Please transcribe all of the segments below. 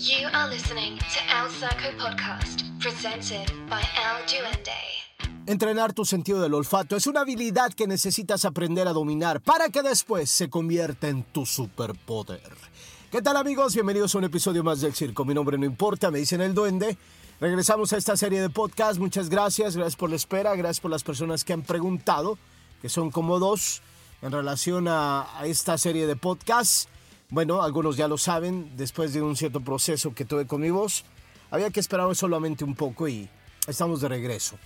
You are listening to El Circo Podcast, presented by El Duende. Entrenar tu sentido del olfato es una habilidad que necesitas aprender a dominar para que después se convierta en tu superpoder. ¿Qué tal amigos? Bienvenidos a un episodio más del circo. Mi nombre no importa, me dicen el duende. Regresamos a esta serie de podcast. Muchas gracias, gracias por la espera, gracias por las personas que han preguntado, que son como dos, en relación a, a esta serie de podcasts. Bueno, algunos ya lo saben, después de un cierto proceso que tuve con mi voz, había que esperar solamente un poco y estamos de regreso.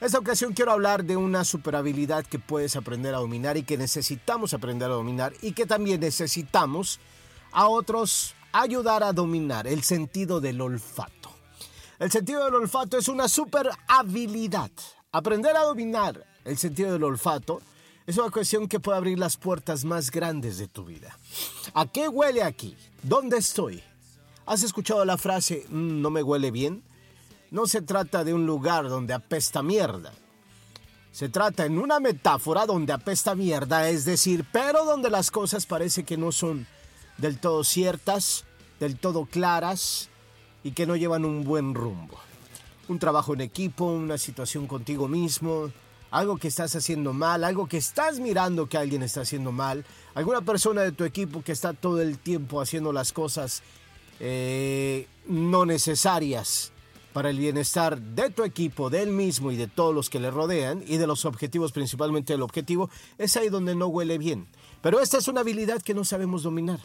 Esta ocasión quiero hablar de una super habilidad que puedes aprender a dominar y que necesitamos aprender a dominar y que también necesitamos a otros ayudar a dominar el sentido del olfato. El sentido del olfato es una super habilidad. Aprender a dominar el sentido del olfato es una cuestión que puede abrir las puertas más grandes de tu vida. ¿A qué huele aquí? ¿Dónde estoy? ¿Has escuchado la frase "Mm, no me huele bien? No se trata de un lugar donde apesta mierda. Se trata en una metáfora donde apesta mierda, es decir, pero donde las cosas parece que no son del todo ciertas, del todo claras y que no llevan un buen rumbo. Un trabajo en equipo, una situación contigo mismo, algo que estás haciendo mal, algo que estás mirando que alguien está haciendo mal, alguna persona de tu equipo que está todo el tiempo haciendo las cosas eh, no necesarias para el bienestar de tu equipo, de él mismo y de todos los que le rodean y de los objetivos, principalmente el objetivo, es ahí donde no huele bien. Pero esta es una habilidad que no sabemos dominar.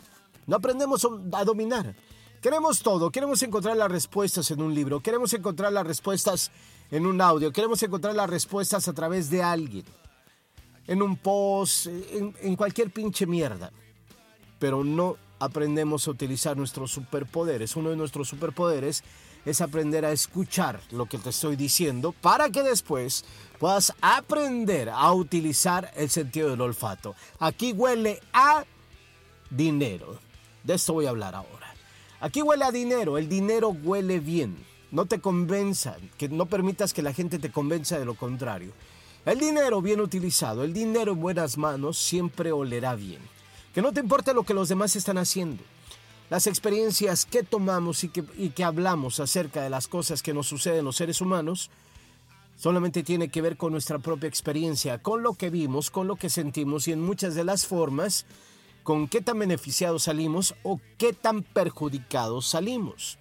No aprendemos a dominar. Queremos todo, queremos encontrar las respuestas en un libro, queremos encontrar las respuestas en un audio, queremos encontrar las respuestas a través de alguien, en un post, en, en cualquier pinche mierda. Pero no aprendemos a utilizar nuestros superpoderes. Uno de nuestros superpoderes es aprender a escuchar lo que te estoy diciendo para que después puedas aprender a utilizar el sentido del olfato. Aquí huele a dinero. De esto voy a hablar ahora. Aquí huele a dinero, el dinero huele bien. No te convenza, que no permitas que la gente te convenza de lo contrario. El dinero bien utilizado, el dinero en buenas manos siempre olerá bien. Que no te importe lo que los demás están haciendo. Las experiencias que tomamos y que, y que hablamos acerca de las cosas que nos suceden los seres humanos solamente tiene que ver con nuestra propia experiencia, con lo que vimos, con lo que sentimos y en muchas de las formas con qué tan beneficiados salimos o qué tan perjudicados salimos.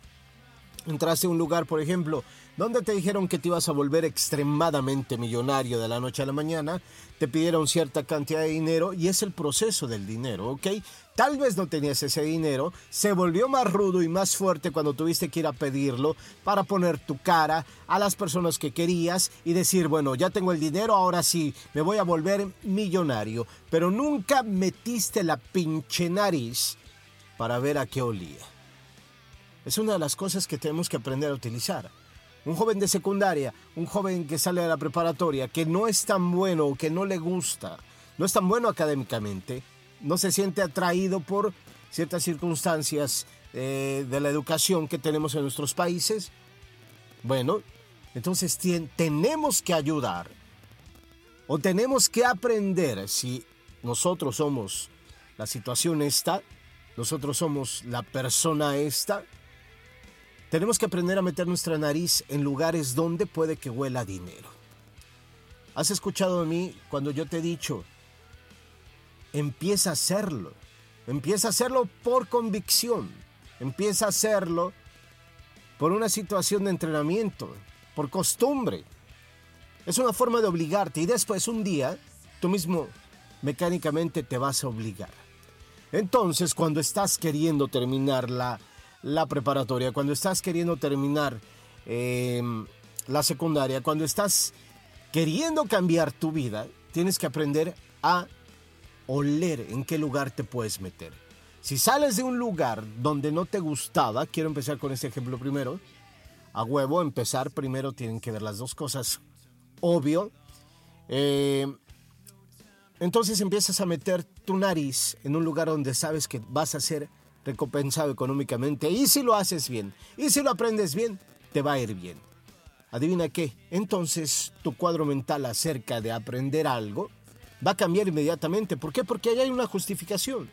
Entraste a un lugar, por ejemplo, donde te dijeron que te ibas a volver extremadamente millonario de la noche a la mañana, te pidieron cierta cantidad de dinero y es el proceso del dinero, ¿ok? Tal vez no tenías ese dinero, se volvió más rudo y más fuerte cuando tuviste que ir a pedirlo para poner tu cara a las personas que querías y decir, bueno, ya tengo el dinero, ahora sí, me voy a volver millonario, pero nunca metiste la pinche nariz para ver a qué olía. Es una de las cosas que tenemos que aprender a utilizar. Un joven de secundaria, un joven que sale de la preparatoria, que no es tan bueno o que no le gusta, no es tan bueno académicamente, no se siente atraído por ciertas circunstancias eh, de la educación que tenemos en nuestros países. Bueno, entonces tenemos que ayudar o tenemos que aprender si nosotros somos la situación esta, nosotros somos la persona esta, tenemos que aprender a meter nuestra nariz en lugares donde puede que huela dinero. ¿Has escuchado de mí cuando yo te he dicho, empieza a hacerlo, empieza a hacerlo por convicción, empieza a hacerlo por una situación de entrenamiento, por costumbre? Es una forma de obligarte y después un día tú mismo mecánicamente te vas a obligar. Entonces, cuando estás queriendo terminar la, la preparatoria, cuando estás queriendo terminar eh, la secundaria, cuando estás queriendo cambiar tu vida, tienes que aprender a oler en qué lugar te puedes meter. Si sales de un lugar donde no te gustaba, quiero empezar con este ejemplo primero, a huevo, empezar primero tienen que ver las dos cosas, obvio. Eh, entonces empiezas a meter tu nariz en un lugar donde sabes que vas a ser recompensado económicamente. Y si lo haces bien, y si lo aprendes bien, te va a ir bien. Adivina qué, entonces tu cuadro mental acerca de aprender algo va a cambiar inmediatamente. ¿Por qué? Porque ahí hay una justificación.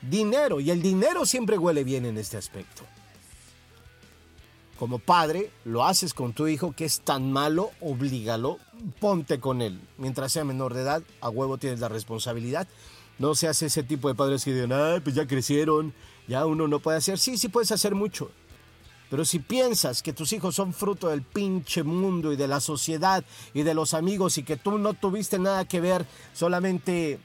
Dinero, y el dinero siempre huele bien en este aspecto. como padre, lo haces con tu hijo que es tan malo, oblígalo, ponte con él. Mientras sea menor de edad, a huevo tienes la responsabilidad. No seas ese tipo de padres que digan, ay, pues ya crecieron, ya uno no puede hacer. Sí, sí puedes hacer mucho. Pero si piensas que tus hijos son fruto del pinche mundo y de la sociedad y de los amigos y que tú no tuviste nada que ver, solamente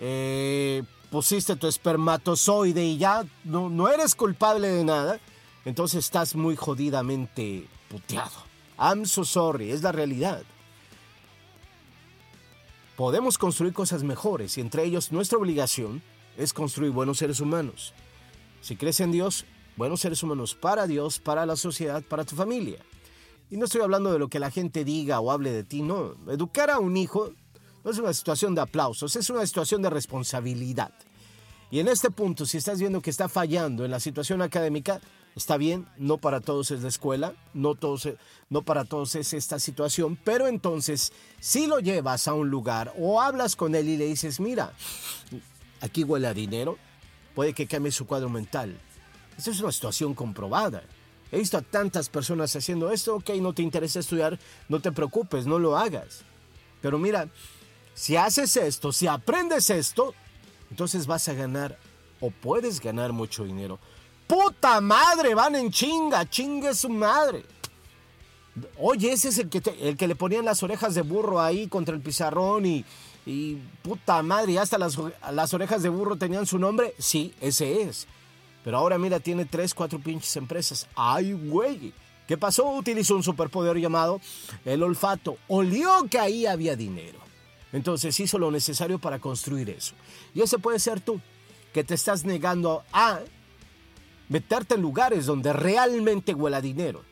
eh, pusiste tu espermatozoide y ya no, no eres culpable de nada, entonces estás muy jodidamente puteado. I'm so sorry, es la realidad. Podemos construir cosas mejores y entre ellos nuestra obligación es construir buenos seres humanos. Si crees en Dios, buenos seres humanos para Dios, para la sociedad, para tu familia. Y no estoy hablando de lo que la gente diga o hable de ti, no. Educar a un hijo no es una situación de aplausos, es una situación de responsabilidad. Y en este punto, si estás viendo que está fallando en la situación académica, está bien, no para todos es la escuela, no, todos, no para todos es esta situación, pero entonces si lo llevas a un lugar o hablas con él y le dices, mira, aquí huele dinero, puede que cambie su cuadro mental. Esta es una situación comprobada. He visto a tantas personas haciendo esto, ok, no te interesa estudiar, no te preocupes, no lo hagas. Pero mira, si haces esto, si aprendes esto, entonces vas a ganar o puedes ganar mucho dinero. ¡Puta madre! Van en chinga, chingue su madre. Oye, ese es el que, el que le ponían las orejas de burro ahí contra el pizarrón y, puta madre, y hasta las, las orejas de burro tenían su nombre. Sí, ese es. Pero ahora mira, tiene tres, cuatro pinches empresas. ¡Ay, güey! ¿Qué pasó? Utilizó un superpoder llamado el olfato. Olió que ahí había dinero. Entonces hizo lo necesario para construir eso. Y ese puede ser tú, que te estás negando a meterte en lugares donde realmente huela dinero.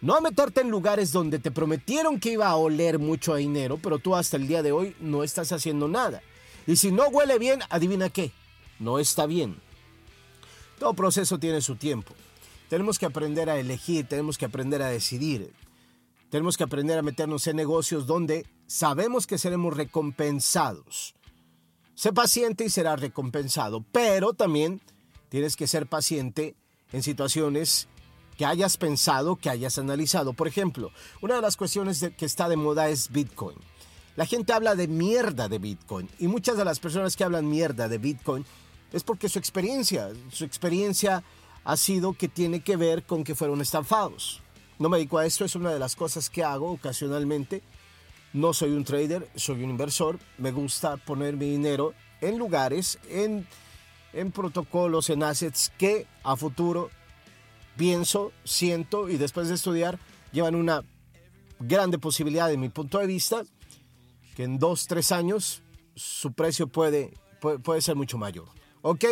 No meterte en lugares donde te prometieron que iba a oler mucho a dinero, pero tú hasta el día de hoy no estás haciendo nada. Y si no huele bien, adivina qué, no está bien. Todo proceso tiene su tiempo. Tenemos que aprender a elegir, tenemos que aprender a decidir. Tenemos que aprender a meternos en negocios donde sabemos que seremos recompensados. Sé paciente y serás recompensado, pero también tienes que ser paciente en situaciones que hayas pensado, que hayas analizado. Por ejemplo, una de las cuestiones que está de moda es Bitcoin. La gente habla de mierda de Bitcoin y muchas de las personas que hablan mierda de Bitcoin es porque su experiencia, su experiencia ha sido que tiene que ver con que fueron estafados. No me dedico a esto, es una de las cosas que hago ocasionalmente. No soy un trader, soy un inversor. Me gusta poner mi dinero en lugares, en, en protocolos, en assets que a futuro pienso, siento y después de estudiar llevan una grande posibilidad, de mi punto de vista, que en dos, tres años su precio puede, puede, puede ser mucho mayor. ¿Ok?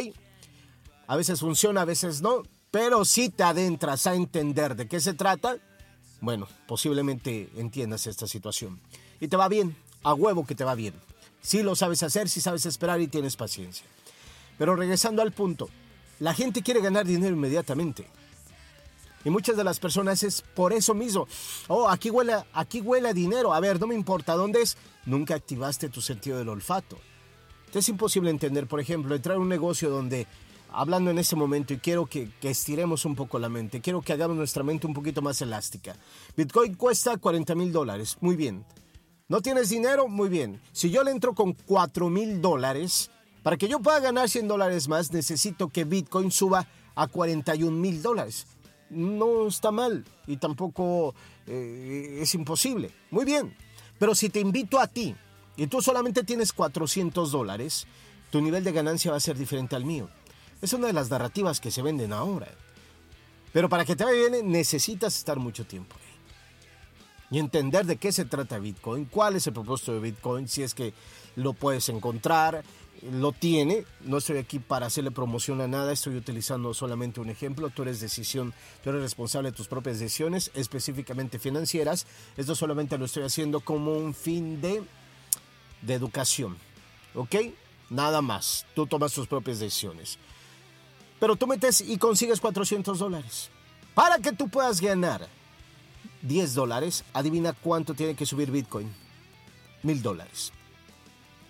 A veces funciona, a veces no, pero si te adentras a entender de qué se trata, bueno, posiblemente entiendas esta situación. Y te va bien, a huevo que te va bien. Si lo sabes hacer, si sabes esperar y tienes paciencia. Pero regresando al punto, la gente quiere ganar dinero inmediatamente. Y muchas de las personas es por eso mismo. Oh, aquí huele, aquí huele dinero. A ver, no me importa dónde es. Nunca activaste tu sentido del olfato. Es imposible entender, por ejemplo, entrar a un negocio donde, hablando en este momento, y quiero que, que, estiremos un poco la mente, quiero que hagamos nuestra mente un poquito más elástica. Bitcoin cuesta 40 mil dólares, muy bien. ¿No tienes dinero? Muy bien. Si yo le entro con 4 mil dólares, para que yo pueda ganar 100 dólares más, necesito que Bitcoin suba a 41 mil dólares. No está mal y tampoco eh, es imposible. Muy bien. Pero si te invito a ti y tú solamente tienes 400 dólares, tu nivel de ganancia va a ser diferente al mío. Es una de las narrativas que se venden ahora. Pero para que te vaya bien necesitas estar mucho tiempo y entender de qué se trata Bitcoin, cuál es el propósito de Bitcoin, si es que lo puedes encontrar, lo tiene. No estoy aquí para hacerle promoción a nada, estoy utilizando solamente un ejemplo. Tú eres decisión, tú eres responsable de tus propias decisiones, específicamente financieras. Esto solamente lo estoy haciendo como un fin de, de educación. ¿Ok? Nada más. Tú tomas tus propias decisiones. Pero tú metes y consigues 400 dólares. Para que tú puedas ganar 10 dólares, adivina cuánto tiene que subir Bitcoin. Mil dólares.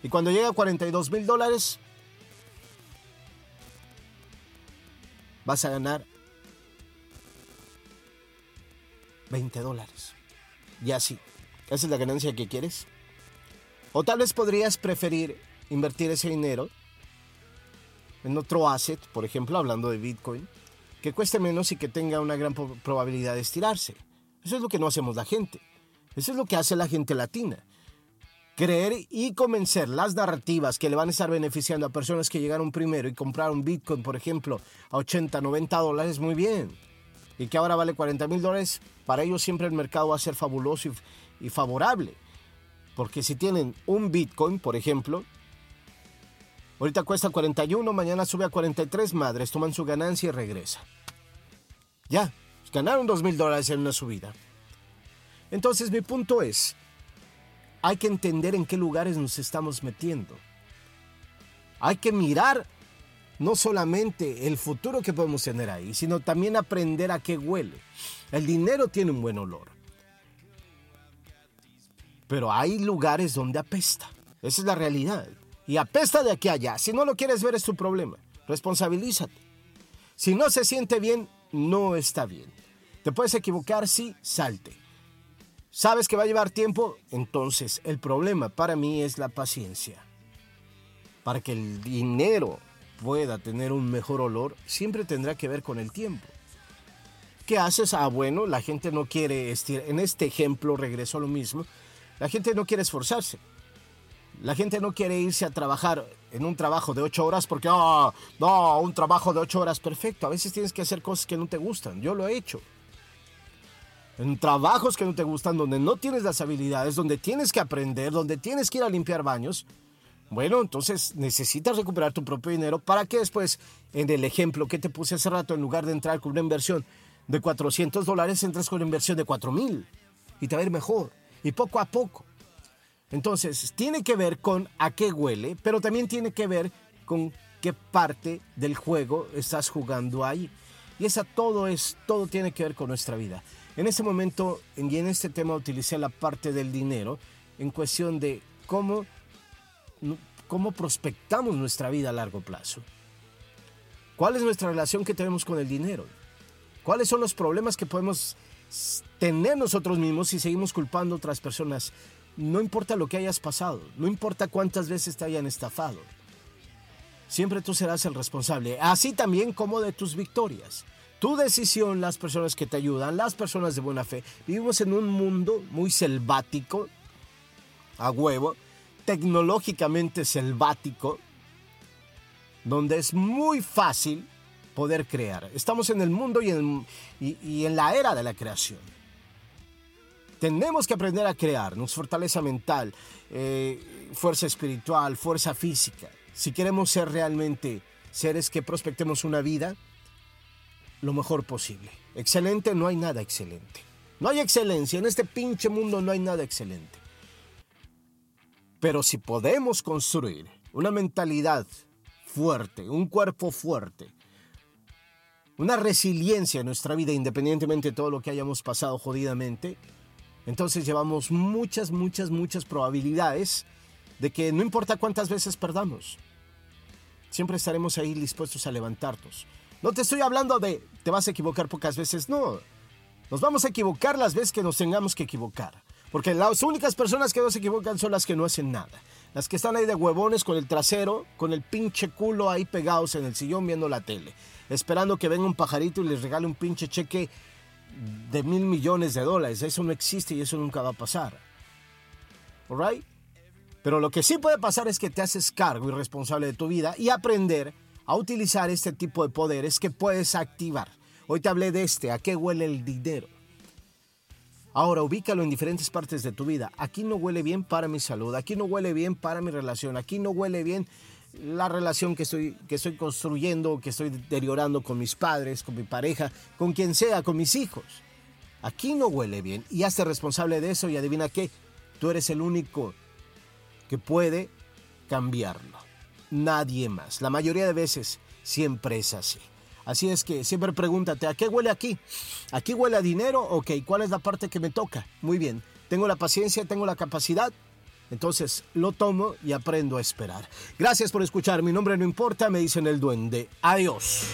Y cuando llega a 42 mil dólares, vas a ganar 20 dólares. Y así. ¿Esa es la ganancia que quieres? O tal vez podrías preferir invertir ese dinero en otro asset, por ejemplo, hablando de Bitcoin, que cueste menos y que tenga una gran probabilidad de estirarse. Eso es lo que no hacemos la gente. Eso es lo que hace la gente latina. Creer y convencer las narrativas que le van a estar beneficiando a personas que llegaron primero y compraron Bitcoin, por ejemplo, a 80, 90 dólares, muy bien. Y que ahora vale 40 mil dólares, para ellos siempre el mercado va a ser fabuloso y, favorable. Porque si tienen un Bitcoin, por ejemplo, ahorita cuesta 41, mañana sube a 43, madres toman su ganancia y regresa. Ya, ganaron 2 mil dólares en una subida. Entonces mi punto es, hay que entender en qué lugares nos estamos metiendo. Hay que mirar no solamente el futuro que podemos tener ahí, sino también aprender a qué huele. El dinero tiene un buen olor. Pero hay lugares donde apesta. Esa es la realidad. Y apesta de aquí a allá. Si no lo quieres ver es tu problema. Responsabilízate. Si no se siente bien, no está bien. Te puedes equivocar, sí, salte. ¿Sabes que va a llevar tiempo? Entonces, el problema para mí es la paciencia. Para que el dinero pueda tener un mejor olor, siempre tendrá que ver con el tiempo. ¿Qué haces? Ah, bueno, la gente no quiere estirar. En este ejemplo regreso a lo mismo. La gente no quiere esforzarse. La gente no quiere irse a trabajar en un trabajo de ocho horas porque, ah, no, un trabajo de ocho horas, perfecto. A veces tienes que hacer cosas que no te gustan. Yo lo he hecho en trabajos que no te gustan, donde no tienes las habilidades, donde tienes que aprender, donde tienes que ir a limpiar baños, bueno, entonces necesitas recuperar tu propio dinero para que después, en el ejemplo que te puse hace rato, en lugar de entrar con una inversión de 400 dólares, entres con una inversión de 4 mil y te va a ir mejor. Y poco a poco. Entonces, tiene que ver con a qué huele, pero también tiene que ver con qué parte del juego estás jugando ahí. Y esa todo es, todo tiene que ver con nuestra vida. En este momento y en este tema utilicé la parte del dinero en cuestión de cómo, cómo prospectamos nuestra vida a largo plazo. ¿Cuál es nuestra relación que tenemos con el dinero? ¿Cuáles son los problemas que podemos tener nosotros mismos si seguimos culpando a otras personas? No importa lo que hayas pasado, no importa cuántas veces te hayan estafado. Siempre tú serás el responsable, así también como de tus victorias tu decisión, las personas que te ayudan, las personas de buena fe. Vivimos en un mundo muy selvático, a huevo, tecnológicamente selvático, donde es muy fácil poder crear. Estamos en el mundo y en, la era de la creación. Tenemos que aprender a crear, nos fortaleza mental, eh, fuerza espiritual, fuerza física. Si queremos ser realmente seres que prospectemos una vida, lo mejor posible. Excelente, no hay nada excelente. No hay excelencia, en este pinche mundo no hay nada excelente. Pero si podemos construir una mentalidad fuerte, un cuerpo fuerte, una resiliencia en nuestra vida, independientemente de todo lo que hayamos pasado jodidamente, entonces llevamos muchas, muchas, muchas probabilidades de que no importa cuántas veces perdamos, siempre estaremos ahí dispuestos a levantarnos. No te estoy hablando de te vas a equivocar pocas veces, no. Nos vamos a equivocar las veces que nos tengamos que equivocar. Porque las únicas personas que no se equivocan son las que no hacen nada. Las que están ahí de huevones con el trasero, con el pinche culo ahí pegados en el sillón viendo la tele. Esperando que venga un pajarito y les regale un pinche cheque de mil millones de dólares. Eso no existe y eso nunca va a pasar. ¿Alright? Pero lo que sí puede pasar es que te haces cargo y responsable de tu vida y aprender a utilizar este tipo de poderes que puedes activar. Hoy te hablé de este, ¿a qué huele el dinero? Ahora ubícalo en diferentes partes de tu vida. Aquí no huele bien para mi salud, aquí no huele bien para mi relación, aquí no huele bien la relación que estoy, que estoy construyendo, que estoy deteriorando con mis padres, con mi pareja, con quien sea, con mis hijos. Aquí no huele bien y hazte responsable de eso y adivina qué, tú eres el único que puede cambiarlo nadie más. La mayoría de veces siempre es así. Así es que siempre pregúntate, ¿a qué huele aquí? ¿Aquí huele a dinero? Ok, ¿cuál es la parte que me toca? Muy bien, tengo la paciencia, tengo la capacidad. Entonces lo tomo y aprendo a esperar. Gracias por escuchar. Mi nombre no importa, me dicen el duende. Adiós.